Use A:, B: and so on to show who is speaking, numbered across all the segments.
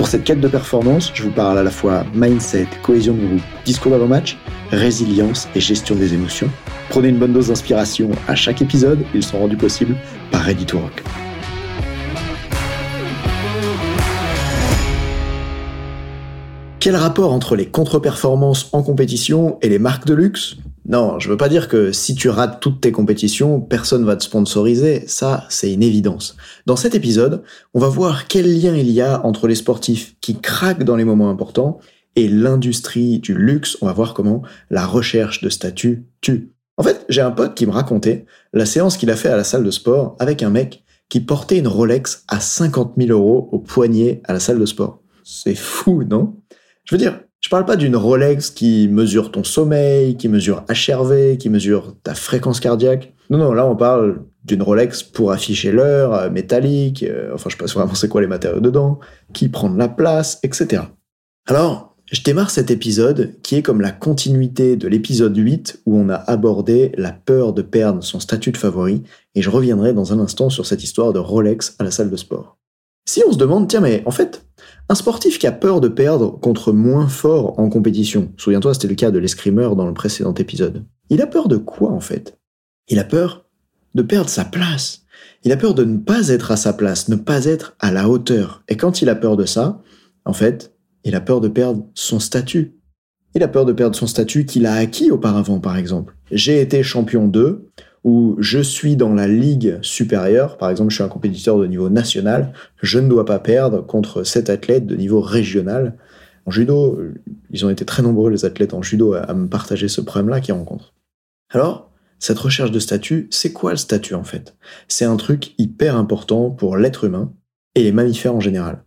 A: Pour cette quête de performance, je vous parle à la fois mindset, cohésion de groupe, discours d'avant-match, résilience et gestion des émotions. Prenez une bonne dose d'inspiration à chaque épisode, ils sont rendus possibles par Ready to Rock. Quel rapport entre les contre-performances en compétition et les marques de luxe? Non, je veux pas dire que si tu rates toutes tes compétitions, personne va te sponsoriser, ça c'est une évidence. Dans cet épisode, on va voir quel lien il y a entre les sportifs qui craquent dans les moments importants et l'industrie du luxe, on va voir comment la recherche de statut tue. En fait, j'ai un pote qui me racontait la séance qu'il a fait à la salle de sport avec un mec qui portait une Rolex à 50 000 euros au poignet à la salle de sport. C'est fou, non? Je veux dire, je parle pas d'une Rolex qui mesure ton sommeil, qui mesure HRV, qui mesure ta fréquence cardiaque. Non, non, là on parle d'une Rolex pour afficher l'heure, euh, métallique, euh, enfin je sais pas vraiment c'est quoi les matériaux dedans, qui prend de la place, etc. Alors, je démarre cet épisode qui est comme la continuité de l'épisode 8 où on a abordé la peur de perdre son statut de favori et je reviendrai dans un instant sur cette histoire de Rolex à la salle de sport. Si on se demande, tiens mais en fait, un sportif qui a peur de perdre contre moins fort en compétition, souviens-toi, c'était le cas de l'escrimeur dans le précédent épisode. Il a peur de quoi en fait? Il a peur de perdre sa place. Il a peur de ne pas être à sa place, ne pas être à la hauteur. Et quand il a peur de ça, en fait, il a peur de perdre son statut. Il a peur de perdre son statut qu'il a acquis auparavant, par exemple. J'ai été champion 2, où je suis dans la ligue supérieure, par exemple je suis un compétiteur de niveau national, je ne dois pas perdre contre cet athlète de niveau régional. En judo, ils ont été très nombreux les athlètes en judo à, me partager ce problème-là qu'ils rencontrent. Alors, cette recherche de statut, c'est quoi le statut en fait? C'est un truc hyper important pour l'être humain et les mammifères en général.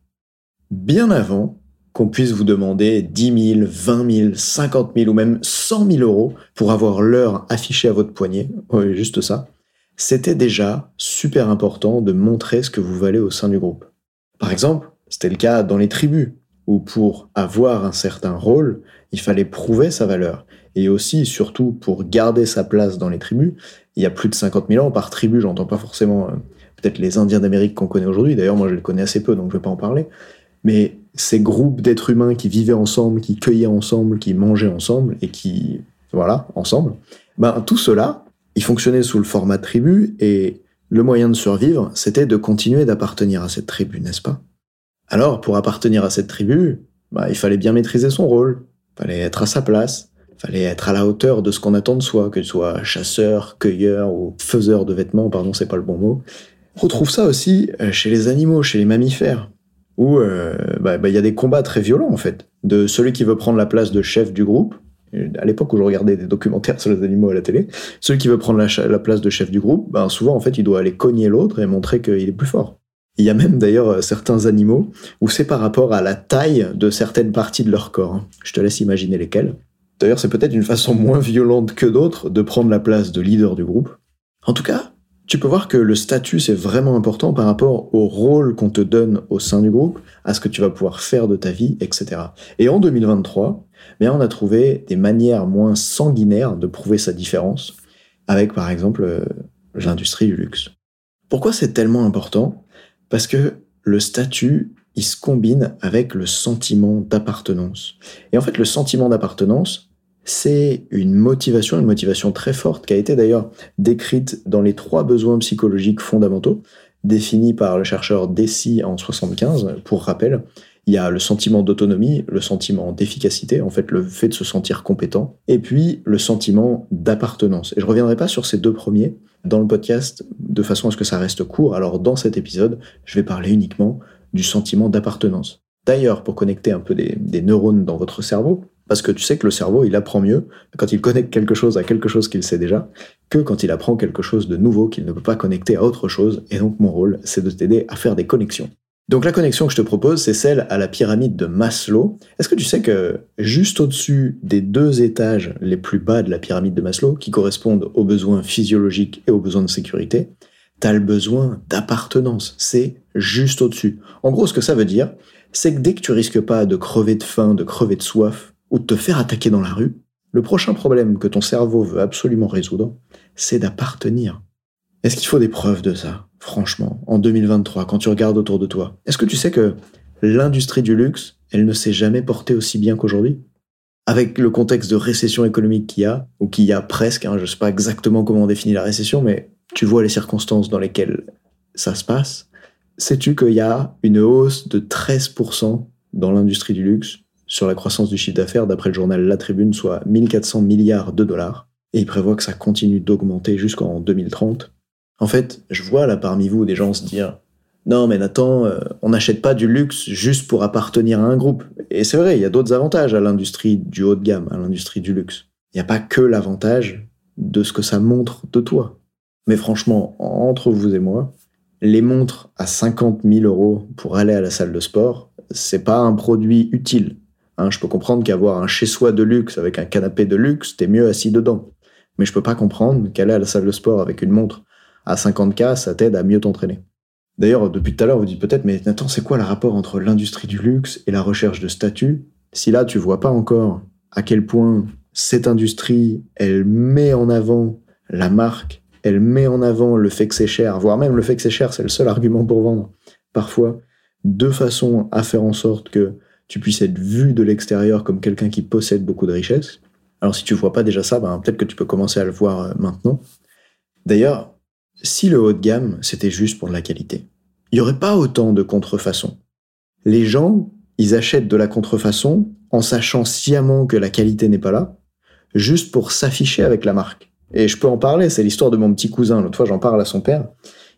A: Bien avant qu'on puisse vous demander 10 000, 20 000, 50 000 ou même 100 000 euros pour avoir l'heure affichée à votre poignet, oui, juste ça, c'était déjà super important de montrer ce que vous valez au sein du groupe. Par exemple, c'était le cas dans les tribus, où pour avoir un certain rôle, il fallait prouver sa valeur. Et aussi, surtout, pour garder sa place dans les tribus, il y a plus de 50 000 ans par tribu, j'entends pas forcément euh, peut-être les Indiens d'Amérique qu'on connaît aujourd'hui, d'ailleurs moi je les connais assez peu, donc je vais pas en parler, mais ces groupes d'êtres humains qui vivaient ensemble, qui cueillaient ensemble, qui mangeaient ensemble et qui, voilà, ensemble, ben, tout cela, il fonctionnait sous le format tribu et le moyen de survivre, c'était de continuer d'appartenir à cette tribu, n'est-ce pas? Alors, pour appartenir à cette tribu, ben, il fallait bien maîtriser son rôle, fallait être à sa place, fallait être à la hauteur de ce qu'on attend de soi, que ce soit chasseur, cueilleur ou faiseur de vêtements, pardon, c'est pas le bon mot. On retrouve ça aussi euh, chez les animaux, chez les mammifères où euh, bah, bah, il y a des combats très violents en fait, de celui qui veut prendre la place de chef du groupe. À l'époque où je regardais des documentaires sur les animaux à la télé, celui qui veut prendre la, place de chef du groupe, ben souvent en fait il doit aller cogner l'autre et montrer qu'il est plus fort. Il y a même d'ailleurs euh, certains animaux où c'est par rapport à la taille de certaines parties de leur corps. Hein. Je te laisse imaginer lesquelles. D'ailleurs, c'est peut-être une façon moins violente que d'autres de prendre la place de leader du groupe. En tout cas, tu peux voir que le statut, c'est vraiment important par rapport au rôle qu'on te donne au sein du groupe, à ce que tu vas pouvoir faire de ta vie, etc. Et en 2023, bien, on a trouvé des manières moins sanguinaires de prouver sa différence, avec par exemple euh, l'industrie du luxe. Pourquoi c'est tellement important? Parce que le statut, il se combine avec le sentiment d'appartenance. Et en fait, le sentiment d'appartenance, c'est une motivation, une motivation très forte qui a été d'ailleurs décrite dans les trois besoins psychologiques fondamentaux définis par le chercheur Deci en 75. Pour rappel, il y a le sentiment d'autonomie, le sentiment d'efficacité, en fait le fait de se sentir compétent, et puis le sentiment d'appartenance. Et je reviendrai pas sur ces deux premiers dans le podcast de façon à ce que ça reste court. Alors dans cet épisode, je vais parler uniquement du sentiment d'appartenance. D'ailleurs, pour connecter un peu des neurones dans votre cerveau, parce que tu sais que le cerveau, il apprend mieux quand il connecte quelque chose à quelque chose qu'il sait déjà que quand il apprend quelque chose de nouveau qu'il ne peut pas connecter à autre chose. Et donc mon rôle, c'est de t'aider à faire des connexions. Donc la connexion que je te propose, c'est celle à la pyramide de Maslow. Est-ce que tu sais que juste au-dessus des deux étages les plus bas de la pyramide de Maslow, qui correspondent aux besoins physiologiques et aux besoins de sécurité, t'as le besoin d'appartenance. C'est juste au-dessus. En gros, ce que ça veut dire, c'est que dès que tu risques pas de crever de faim, de crever de soif, ou de te faire attaquer dans la rue, le prochain problème que ton cerveau veut absolument résoudre, c'est d'appartenir. Est-ce qu'il faut des preuves de ça Franchement, en 2023, quand tu regardes autour de toi, est-ce que tu sais que l'industrie du luxe, elle ne s'est jamais portée aussi bien qu'aujourd'hui? Avec le contexte de récession économique qu'il y a, ou qu'il y a presque, hein, je ne sais pas exactement comment on définit la récession, mais tu vois les circonstances dans lesquelles ça se passe. Sais-tu qu'il y a une hausse de 13% dans l'industrie du luxe? Sur la croissance du chiffre d'affaires d'après le journal La Tribune, soit 1400 milliards de dollars, et il prévoit que ça continue d'augmenter jusqu'en 2030 en fait, je vois là parmi vous des gens se dire non mais Nathan, euh, on n'achète pas du luxe juste pour appartenir à un groupe. Et c'est vrai, il y a d'autres avantages à l'industrie du haut de gamme, à l'industrie du luxe. Il n'y a pas que l'avantage de ce que ça montre de toi. Mais franchement, entre vous et moi, les montres à 50 000 euros pour aller à la salle de sport, c'est pas un produit utile. Hein, je peux comprendre qu'avoir un chez-soi de luxe avec un canapé de luxe, t'es mieux assis dedans. Mais je peux pas comprendre qu'aller à la salle de sport avec une montre à 50K, ça t'aide à mieux t'entraîner. D'ailleurs, depuis tout à l'heure, vous dites peut-être, mais Nathan, c'est quoi le rapport entre l'industrie du luxe et la recherche de statut Si là, tu vois pas encore à quel point cette industrie, elle met en avant la marque, elle met en avant le fait que c'est cher, voire même le fait que c'est cher, c'est le seul argument pour vendre. Parfois, de façon à faire en sorte que tu puisses être vu de l'extérieur comme quelqu'un qui possède beaucoup de richesses. Alors si tu vois pas déjà ça, ben, peut-être que tu peux commencer à le voir euh, maintenant. D'ailleurs, si le haut de gamme, c'était juste pour de la qualité, il n'y aurait pas autant de contrefaçons. Les gens, ils achètent de la contrefaçon en sachant sciemment que la qualité n'est pas là, juste pour s'afficher avec la marque. Et je peux en parler, c'est l'histoire de mon petit cousin. L'autre fois, j'en parle à son père,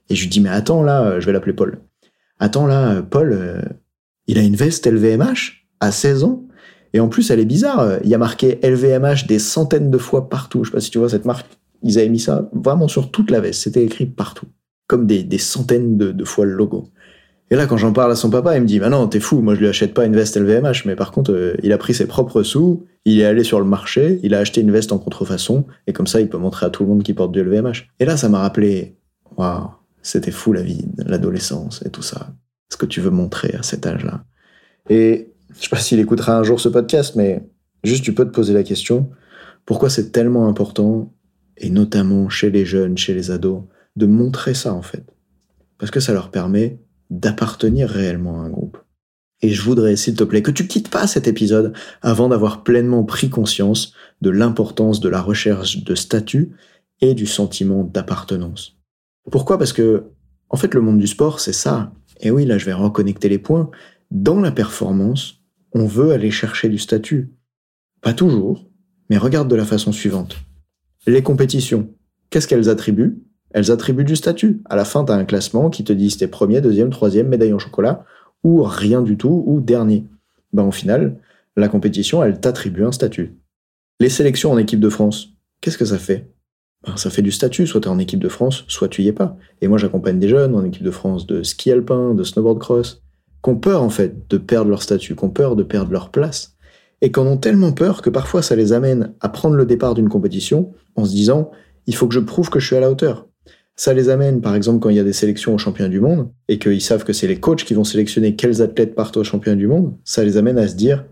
A: et je lui dis, mais attends là, euh, je vais l'appeler Paul. Attends là, euh, Paul, il a une veste LVMH à 16 ans, et en plus, elle est bizarre. Il y a marqué LVMH des centaines de fois partout. Je sais pas si tu vois cette marque. Ils avaient mis ça vraiment sur toute la veste. C'était écrit partout. Comme des, centaines de, fois le logo. Et là, quand j'en parle à son papa, il me dit Bah non, t'es fou, moi je lui achète pas une veste LVMH. Mais par contre, euh, il a pris ses propres sous, il est allé sur le marché, il a acheté une veste en contrefaçon, et comme ça, il peut montrer à tout le monde qu'il porte du LVMH. Et là, ça m'a rappelé Waouh, c'était fou la vie, l'adolescence et tout ça. Ce que tu veux montrer à cet âge-là. Et je sais pas s'il écoutera un jour ce podcast, mais juste tu peux te poser la question pourquoi c'est tellement important et notamment chez les jeunes, chez les ados, de montrer ça en fait? Parce que ça leur permet d'appartenir réellement à un groupe. Et je voudrais, s'il te plaît, que tu quittes pas cet épisode avant d'avoir pleinement pris conscience de l'importance de la recherche de statut et du sentiment d'appartenance. Pourquoi? Parce que, en fait, le monde du sport, c'est ça. Et oui, là, je vais reconnecter les points. Dans la performance, on veut aller chercher du statut. Pas toujours, mais regarde de la façon suivante. Les compétitions, qu'est-ce qu'elles attribuent? Elles attribuent du statut. À la fin, tu as un classement qui te dit si t'es premier, deuxième, troisième, médaille en chocolat, ou rien du tout, ou dernier. Ben, au final, la compétition, elle t'attribue un statut. Les sélections en équipe de France, qu'est-ce que ça fait? Ben, Ça fait du statut, soit tu es en équipe de France, soit tu y es pas. Et moi, j'accompagne des jeunes en équipe de France de ski alpin, de snowboard cross, qui ont peur en fait de perdre leur statut, qui ont peur de perdre leur place et qu'en ont tellement peur que parfois ça les amène à prendre le départ d'une compétition en se disant il faut que je prouve que je suis à la hauteur. Ça les amène, par exemple, quand il y a des sélections aux championnats du monde et qu'ils savent que c'est les coachs qui vont sélectionner quels athlètes partent aux championnats du monde, ça les amène à se dire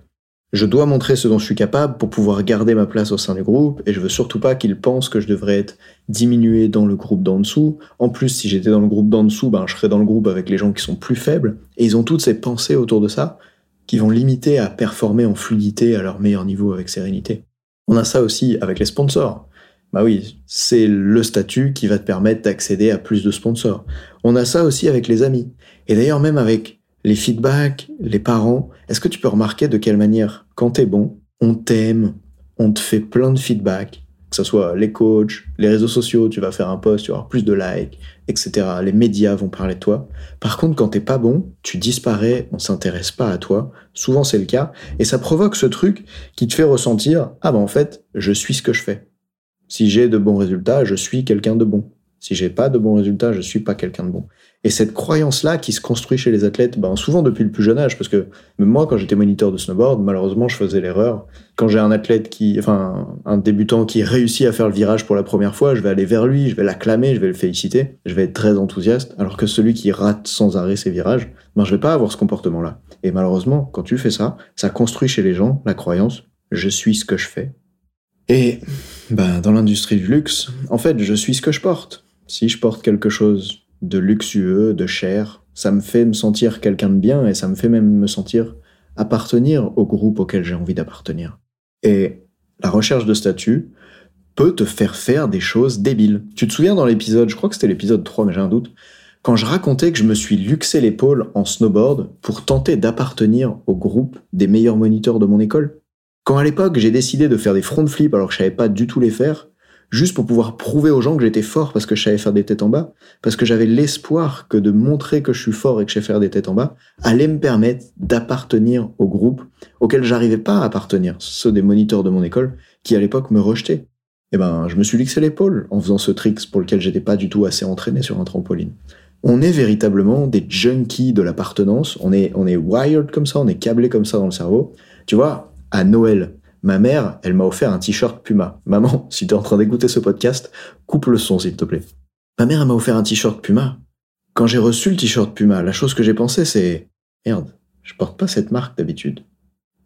A: je dois montrer ce dont je suis capable pour pouvoir garder ma place au sein du groupe et je veux surtout pas qu'ils pensent que je devrais être diminué dans le groupe d'en dessous. En plus, si j'étais dans le groupe d'en dessous, ben, je serais dans le groupe avec les gens qui sont plus faibles et ils ont toutes ces pensées autour de ça qui vont limiter à performer en fluidité à leur meilleur niveau avec sérénité. On a ça aussi avec les sponsors. Bah oui, c'est le statut qui va te permettre d'accéder à plus de sponsors. On a ça aussi avec les amis. Et d'ailleurs même avec les feedbacks, les parents. Est-ce que tu peux remarquer de quelle manière, quand t'es bon, on t'aime, on te fait plein de feedbacks, que ce soit les coachs, les réseaux sociaux, tu vas faire un post, tu vas avoir plus de likes, etc. Les médias vont parler de toi. Par contre, quand t'es pas bon, tu disparais, on s'intéresse pas à toi. Souvent, c'est le cas. Et ça provoque ce truc qui te fait ressentir, ah ben en fait, je suis ce que je fais. Si j'ai de bons résultats, je suis quelqu'un de bon. Si j'ai pas de bons résultats, je suis pas quelqu'un de bon. Et cette croyance-là qui se construit chez les athlètes, ben, souvent depuis le plus jeune âge, parce que même moi, quand j'étais moniteur de snowboard, malheureusement, je faisais l'erreur. Quand j'ai un athlète qui, enfin, un débutant qui réussit à faire le virage pour la première fois, je vais aller vers lui, je vais l'acclamer, je vais le féliciter, je vais être très enthousiaste, alors que celui qui rate sans arrêt ses virages, ben, je vais pas avoir ce comportement-là. Et malheureusement, quand tu fais ça, ça construit chez les gens la croyance, je suis ce que je fais. Et, ben, dans l'industrie du luxe, en fait, je suis ce que je porte. Si je porte quelque chose de luxueux, de cher. Ça me fait me sentir quelqu'un de bien et ça me fait même me sentir appartenir au groupe auquel j'ai envie d'appartenir. Et la recherche de statut peut te faire faire des choses débiles. Tu te souviens dans l'épisode, je crois que c'était l'épisode 3, mais j'ai un doute, quand je racontais que je me suis luxé l'épaule en snowboard pour tenter d'appartenir au groupe des meilleurs moniteurs de mon école Quand à l'époque j'ai décidé de faire des front flips alors que je savais pas du tout les faire, juste pour pouvoir prouver aux gens que j'étais fort parce que je savais faire des têtes en bas, parce que j'avais l'espoir que de montrer que je suis fort et que je sais faire des têtes en bas allait me permettre d'appartenir au groupe auquel j'arrivais pas à appartenir, ceux des moniteurs de mon école qui à l'époque me rejetaient. Eh ben, je me suis lixé l'épaule en faisant ce trick pour lequel j'étais pas du tout assez entraîné sur un trampoline. On est véritablement des junkies de l'appartenance, on est, on est wired comme ça, on est câblé comme ça dans le cerveau. Tu vois, à Noël, Ma mère, elle m'a offert un t-shirt Puma. Maman, si t'es en train d'écouter ce podcast, coupe le son s'il te plaît. Ma mère, elle m'a offert un t-shirt Puma. Quand j'ai reçu le t-shirt Puma, la chose que j'ai pensé c'est merde, je porte pas cette marque d'habitude.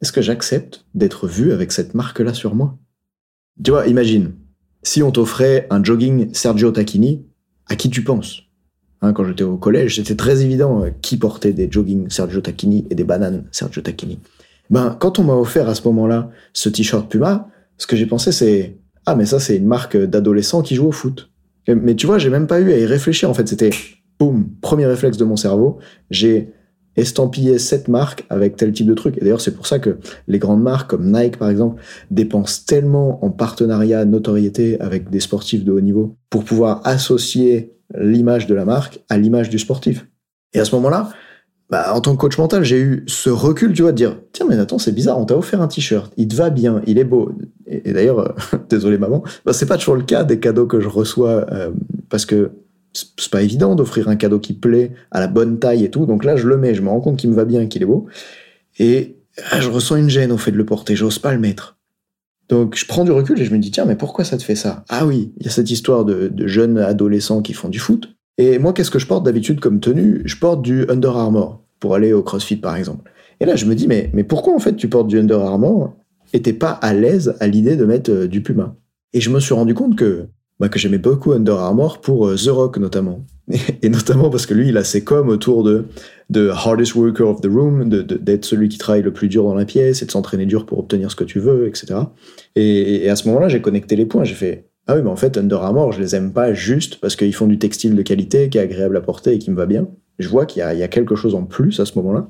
A: Est-ce que j'accepte d'être vu avec cette marque-là sur moi? Tu vois, imagine, si on t'offrait un jogging Sergio Tacchini, à qui tu penses? Hein, Quand j'étais au collège, c'était très évident euh, qui portait des joggings Sergio Tacchini et des bananes Sergio Tacchini. Ben, quand on m'a offert à ce moment-là ce t-shirt Puma, ce que j'ai pensé c'est ah mais ça c'est une marque d'adolescents qui joue au foot. Mais tu vois, j'ai même pas eu à y réfléchir en fait, c'était boum, premier réflexe de mon cerveau, j'ai estampillé cette marque avec tel type de truc. Et d'ailleurs, c'est pour ça que les grandes marques comme Nike par exemple dépensent tellement en partenariat, notoriété avec des sportifs de haut niveau pour pouvoir associer l'image de la marque à l'image du sportif. Et à ce moment-là, bah, en tant que coach mental, j'ai eu ce recul, tu vois, de dire, tiens, mais attends, c'est bizarre, on t'a offert un t-shirt, il te va bien, il est beau. Et, d'ailleurs, euh, désolé maman, bah, c'est pas toujours le cas des cadeaux que je reçois, euh, parce que c'est pas évident d'offrir un cadeau qui plaît, à la bonne taille et tout. Donc là, je le mets, je me rends compte qu'il me va bien qu'il est beau. Et ah, je ressens une gêne au fait de le porter, j'ose pas le mettre. Donc je prends du recul et je me dis, tiens, mais pourquoi ça te fait ça? Ah oui, il y a cette histoire de jeunes adolescents qui font du foot. Et moi, qu'est-ce que je porte d'habitude comme tenue? Je porte du Under Armour pour aller au CrossFit, par exemple. Et là, je me dis, mais, pourquoi en fait tu portes du Under Armour et t'es pas à l'aise à l'idée de mettre euh, du Puma? Et je me suis rendu compte que, bah, que j'aimais beaucoup Under Armour pour euh, The Rock notamment. Et, notamment parce que lui, il a ses coms autour de, de hardest worker of the room, d'être celui qui travaille le plus dur dans la pièce et de s'entraîner dur pour obtenir ce que tu veux, etc. Et, et à ce moment-là, j'ai connecté les points. J'ai fait, ah oui, mais en fait, Under Armour, je les aime pas juste parce qu'ils font du textile de qualité qui est agréable à porter et qui me va bien. Je vois qu'il y, a quelque chose en plus à ce moment-là.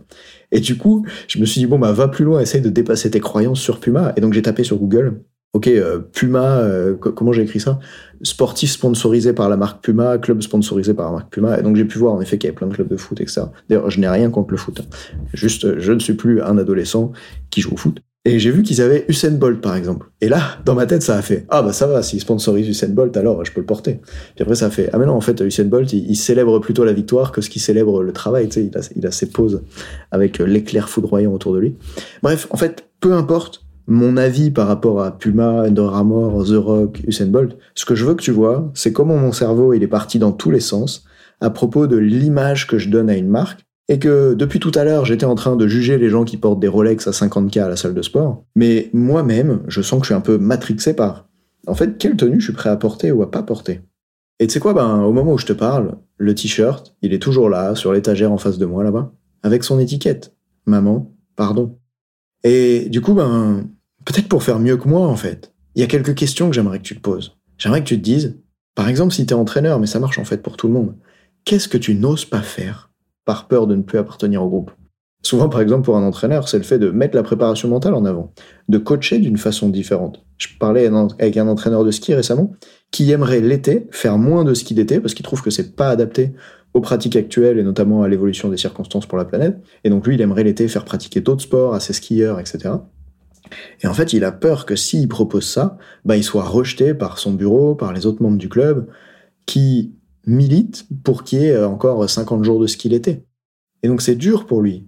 A: Et du coup, je me suis dit, bon, bah, va plus loin, essaye de dépasser tes croyances sur Puma. Et donc, j'ai tapé sur Google. Ok, euh, Puma, euh, comment j'ai écrit ça? Sportif sponsorisé par la marque Puma, club sponsorisé par la marque Puma. Et donc, j'ai pu voir en effet qu'il y avait plein de clubs de foot, etc. D'ailleurs, je n'ai rien contre le foot. Hein. Juste, je ne suis plus un adolescent qui joue au foot. Et j'ai vu qu'ils avaient Usain Bolt, par exemple. Et là, dans ma tête, ça a fait Ah, bah ça va, s'ils sponsorisent Usain Bolt, alors je peux le porter. Puis après, ça a fait Ah, mais non, en fait, Usain Bolt, il, célèbre plutôt la victoire que ce qu'il célèbre le travail. Tu sais, il a, il a ses pauses avec l'éclair foudroyant autour de lui. Bref, en fait, peu importe mon avis par rapport à Puma, Under Armour, The Rock, Usain Bolt, ce que je veux que tu vois, c'est comment mon cerveau, il est parti dans tous les sens à propos de l'image que je donne à une marque et que depuis tout à l'heure, j'étais en train de juger les gens qui portent des Rolex à 50K à la salle de sport, mais moi-même, je sens que je suis un peu matrixé par, en fait, quelle tenue je suis prêt à porter ou à pas porter. Et tu sais quoi, ben, au moment où je te parle, le t-shirt, il est toujours là, sur l'étagère en face de moi, là-bas, avec son étiquette. Maman, pardon. Et du coup, ben, peut-être pour faire mieux que moi, en fait, il y a quelques questions que j'aimerais que tu te poses. J'aimerais que tu te dises, par exemple, si tu es entraîneur, mais ça marche en fait pour tout le monde, qu'est-ce que tu n'oses pas faire par peur de ne plus appartenir au groupe. Souvent, par exemple, pour un entraîneur, c'est le fait de mettre la préparation mentale en avant, de coacher d'une façon différente. Je parlais avec un entraîneur de ski récemment qui aimerait l'été faire moins de ski d'été parce qu'il trouve que c'est pas adapté aux pratiques actuelles et notamment à l'évolution des circonstances pour la planète. Et donc lui, il aimerait l'été faire pratiquer d'autres sports à ses skieurs, etc. Et en fait, il a peur que s'il propose ça, bah, il soit rejeté par son bureau, par les autres membres du club, qui milite pour qu'il y ait encore 50 jours de ski l'été. Et donc c'est dur pour lui.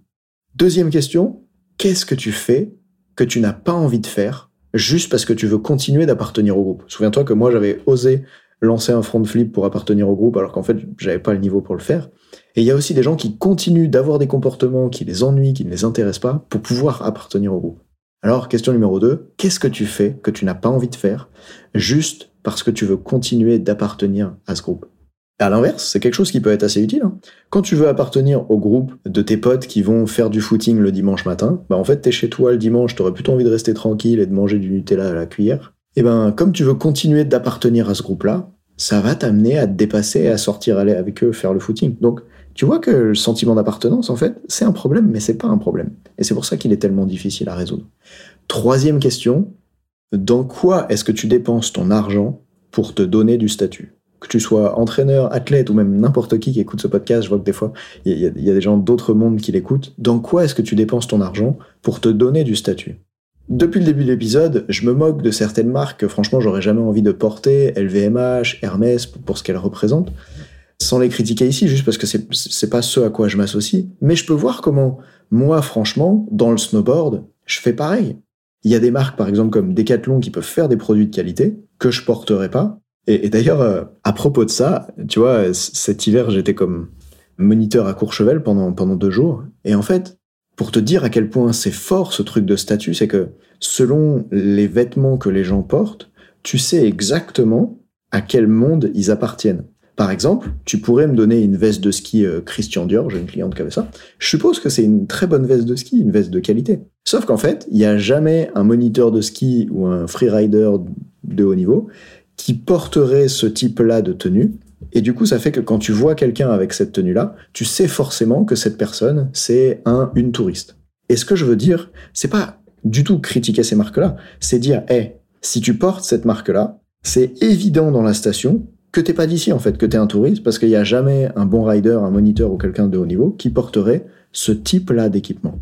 A: Deuxième question, qu'est-ce que tu fais que tu n'as pas envie de faire juste parce que tu veux continuer d'appartenir au groupe? Souviens-toi que moi j'avais osé lancer un front flip pour appartenir au groupe alors qu'en fait j'avais pas le niveau pour le faire. Et il y a aussi des gens qui continuent d'avoir des comportements qui les ennuient, qui ne les intéressent pas pour pouvoir appartenir au groupe. Alors, question numéro 2, qu'est-ce que tu fais que tu n'as pas envie de faire juste parce que tu veux continuer d'appartenir à ce groupe? À l'inverse, c'est quelque chose qui peut être assez utile. Hein. Quand tu veux appartenir au groupe de tes potes qui vont faire du footing le dimanche matin, bah en fait t'es chez toi le dimanche, t'aurais plutôt envie de rester tranquille et de manger du Nutella à la cuillère. Et ben comme tu veux continuer d'appartenir à ce groupe-là, ça va t'amener à te dépasser et à sortir aller avec eux faire le footing. Donc tu vois que le sentiment d'appartenance, en fait, c'est un problème, mais c'est pas un problème. Et c'est pour ça qu'il est tellement difficile à résoudre. Troisième question, dans quoi est-ce que tu dépenses ton argent pour te donner du statut? Que tu sois entraîneur, athlète ou même n'importe qui qui écoute ce podcast, je vois que des fois, il y, a des gens d'autres mondes qui l'écoutent. Dans quoi est-ce que tu dépenses ton argent pour te donner du statut? Depuis le début de l'épisode, je me moque de certaines marques que franchement, j'aurais jamais envie de porter, LVMH, Hermès, pour ce qu'elles représentent, sans les critiquer ici, juste parce que c'est pas ce à quoi je m'associe. Mais je peux voir comment, moi, franchement, dans le snowboard, je fais pareil. Il y a des marques, par exemple, comme Decathlon, qui peuvent faire des produits de qualité que je porterai pas, et, d'ailleurs, euh, à propos de ça, tu vois, cet hiver, j'étais comme moniteur à Courchevel pendant, pendant deux jours. Et en fait, pour te dire à quel point c'est fort ce truc de statut, c'est que selon les vêtements que les gens portent, tu sais exactement à quel monde ils appartiennent. Par exemple, tu pourrais me donner une veste de ski euh, Christian Dior, j'ai une cliente qui avait ça. Je suppose que c'est une très bonne veste de ski, une veste de qualité. Sauf qu'en fait, il n'y a jamais un moniteur de ski ou un freerider de haut niveau qui porterait ce type-là de tenue. Et du coup, ça fait que quand tu vois quelqu'un avec cette tenue-là, tu sais forcément que cette personne, c'est un, une touriste. Et ce que je veux dire, c'est pas du tout critiquer ces marques-là, c'est dire, hé, si tu portes cette marque-là, c'est évident dans la station que t'es pas d'ici en fait, que t'es un touriste, parce qu'il n'y a jamais un bon rider, un moniteur ou quelqu'un de haut niveau qui porterait ce type-là d'équipement.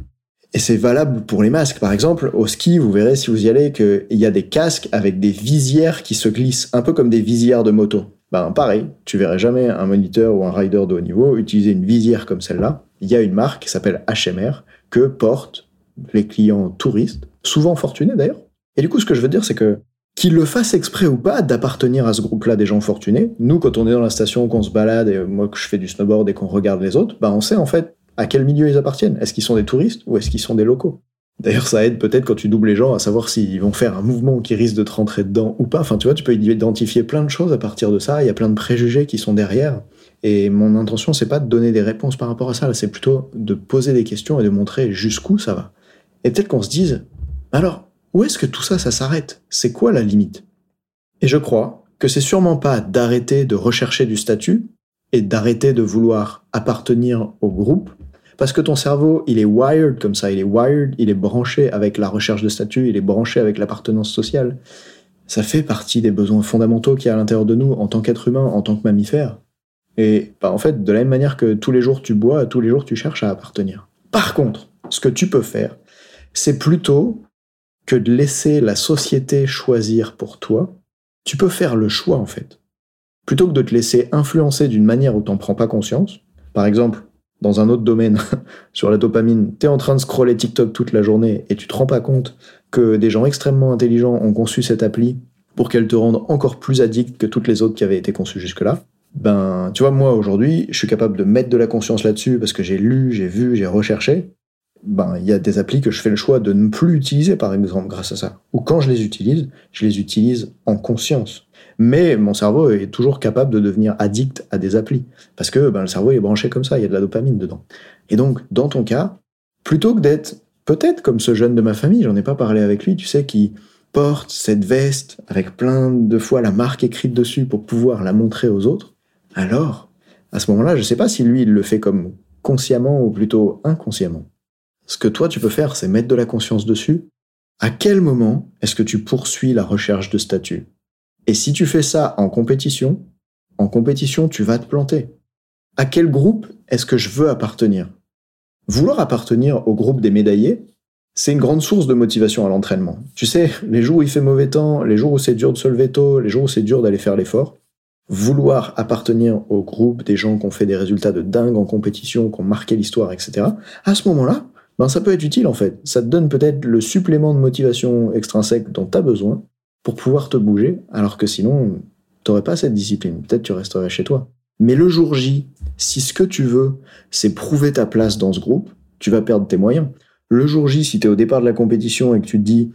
A: Et c'est valable pour les masques. Par exemple, au ski, vous verrez si vous y allez qu'il y a des casques avec des visières qui se glissent, un peu comme des visières de moto. Ben pareil, tu verrais jamais un moniteur ou un rider de haut niveau utiliser une visière comme celle-là. Il y a une marque qui s'appelle HMR que portent les clients touristes, souvent fortunés d'ailleurs. Et du coup, ce que je veux dire, c'est que qu'ils le fassent exprès ou pas d'appartenir à ce groupe-là des gens fortunés, nous, quand on est dans la station, qu'on se balade, et moi que je fais du snowboard et qu'on regarde les autres, ben on sait en fait à quel milieu ils appartiennent. Est-ce qu'ils sont des touristes ou est-ce qu'ils sont des locaux? D'ailleurs, ça aide peut-être quand tu doubles les gens à savoir s'ils vont faire un mouvement qui risque de te rentrer dedans ou pas. Enfin, tu vois, tu peux identifier plein de choses à partir de ça. Il y a plein de préjugés qui sont derrière. Et mon intention, c'est pas de donner des réponses par rapport à ça. C'est plutôt de poser des questions et de montrer jusqu'où ça va. Et peut-être qu'on se dise, alors, où est-ce que tout ça, ça s'arrête? C'est quoi la limite? Et je crois que c'est sûrement pas d'arrêter de rechercher du statut et d'arrêter de vouloir appartenir au groupe parce que ton cerveau, il est wired comme ça, il est wired, il est branché avec la recherche de statut, il est branché avec l'appartenance sociale. Ça fait partie des besoins fondamentaux qu'il y a à l'intérieur de nous en tant qu'être humain, en tant que mammifère. Et bah, en fait, de la même manière que tous les jours tu bois, tous les jours tu cherches à appartenir. Par contre, ce que tu peux faire, c'est plutôt que de laisser la société choisir pour toi. Tu peux faire le choix en fait. Plutôt que de te laisser influencer d'une manière où tu n'en prends pas conscience. Par exemple, dans un autre domaine, sur la dopamine, tu es en train de scroller TikTok toute la journée et tu te rends pas compte que des gens extrêmement intelligents ont conçu cette appli pour qu'elle te rende encore plus addict que toutes les autres qui avaient été conçues jusque-là. Ben, tu vois, moi aujourd'hui, je suis capable de mettre de la conscience là-dessus parce que j'ai lu, j'ai vu, j'ai recherché. Ben, il y a des applis que je fais le choix de ne plus utiliser, par exemple, grâce à ça. Ou quand je les utilise, je les utilise en conscience. Mais mon cerveau est toujours capable de devenir addict à des applis. Parce que ben, le cerveau est branché comme ça, il y a de la dopamine dedans. Et donc, dans ton cas, plutôt que d'être peut-être comme ce jeune de ma famille, j'en ai pas parlé avec lui, tu sais, qui porte cette veste avec plein de fois la marque écrite dessus pour pouvoir la montrer aux autres, alors, à ce moment-là, je sais pas si lui, il le fait comme consciemment ou plutôt inconsciemment. Ce que toi, tu peux faire, c'est mettre de la conscience dessus. À quel moment est-ce que tu poursuis la recherche de statut? Et si tu fais ça en compétition, en compétition, tu vas te planter. À quel groupe est-ce que je veux appartenir? Vouloir appartenir au groupe des médaillés, c'est une grande source de motivation à l'entraînement. Tu sais, les jours où il fait mauvais temps, les jours où c'est dur de se lever tôt, les jours où c'est dur d'aller faire l'effort, vouloir appartenir au groupe des gens qui ont fait des résultats de dingue en compétition, qui ont marqué l'histoire, etc., à ce moment-là, ben ça peut être utile en fait. Ça te donne peut-être le supplément de motivation extrinsèque dont tu as besoin pour pouvoir te bouger, alors que sinon, t'aurais pas cette discipline. Peut-être tu resterais chez toi. Mais le jour J, si ce que tu veux, c'est prouver ta place dans ce groupe, tu vas perdre tes moyens. Le jour J, si tu es au départ de la compétition et que tu te dis,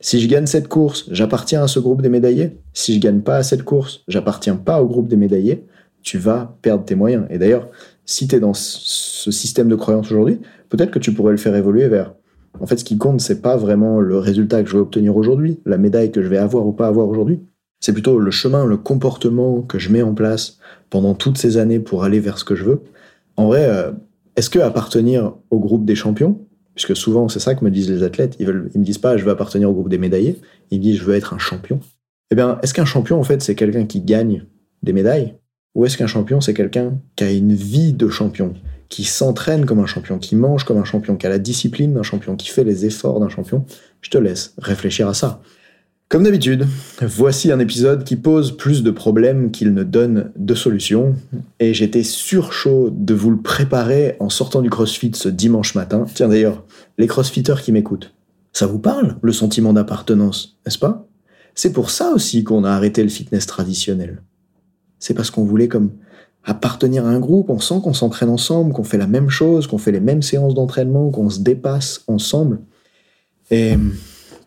A: si je gagne cette course, j'appartiens à ce groupe des médaillés. Si je gagne pas à cette course, j'appartiens pas au groupe des médaillés. Tu vas perdre tes moyens. Et d'ailleurs, si tu es dans ce système de croyance aujourd'hui, peut-être que tu pourrais le faire évoluer vers. En fait, ce qui compte, c'est pas vraiment le résultat que je vais obtenir aujourd'hui, la médaille que je vais avoir ou pas avoir aujourd'hui. C'est plutôt le chemin, le comportement que je mets en place pendant toutes ces années pour aller vers ce que je veux. En vrai, euh, est-ce que appartenir au groupe des champions, puisque souvent c'est ça que me disent les athlètes, ils, veulent, me disent pas je veux appartenir au groupe des médaillés, ils disent je veux être un champion. Eh bien, est-ce qu'un champion en fait c'est quelqu'un qui gagne des médailles ou est-ce qu'un champion, c'est quelqu'un qui a une vie de champion, qui s'entraîne comme un champion, qui mange comme un champion, qui a la discipline d'un champion, qui fait les efforts d'un champion Je te laisse réfléchir à ça. Comme d'habitude, voici un épisode qui pose plus de problèmes qu'il ne donne de solutions, et j'étais sur chaud de vous le préparer en sortant du CrossFit ce dimanche matin. Tiens d'ailleurs, les CrossFitters qui m'écoutent, ça vous parle, le sentiment d'appartenance, n'est-ce pas? C'est pour ça aussi qu'on a arrêté le fitness traditionnel c'est parce qu'on voulait comme appartenir à un groupe, on sent qu'on s'entraîne ensemble, qu'on fait la même chose, qu'on fait les mêmes séances d'entraînement, qu'on se dépasse ensemble. Et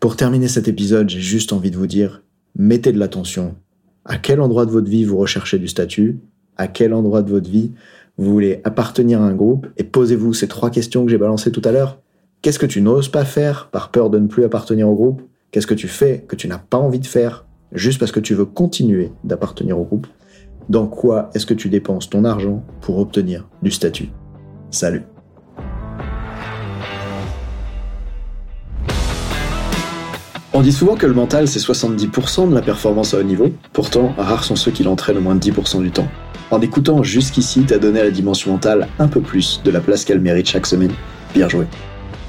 A: pour terminer cet épisode, j'ai juste envie de vous dire, mettez de l'attention. À quel endroit de votre vie vous recherchez du statut? À quel endroit de votre vie vous voulez appartenir à un groupe? Et posez-vous ces trois questions que j'ai balancées tout à l'heure. Qu'est-ce que tu n'oses pas faire par peur de ne plus appartenir au groupe? Qu'est-ce que tu fais que tu n'as pas envie de faire juste parce que tu veux continuer d'appartenir au groupe? Dans quoi est-ce que tu dépenses ton argent pour obtenir du statut? Salut On dit souvent que le mental c'est 70% de la performance à haut niveau, pourtant rares sont ceux qui l'entraînent au moins 10% du temps. En écoutant jusqu'ici, t'as donné à la dimension mentale un peu plus de la place qu'elle mérite chaque semaine. Bien joué.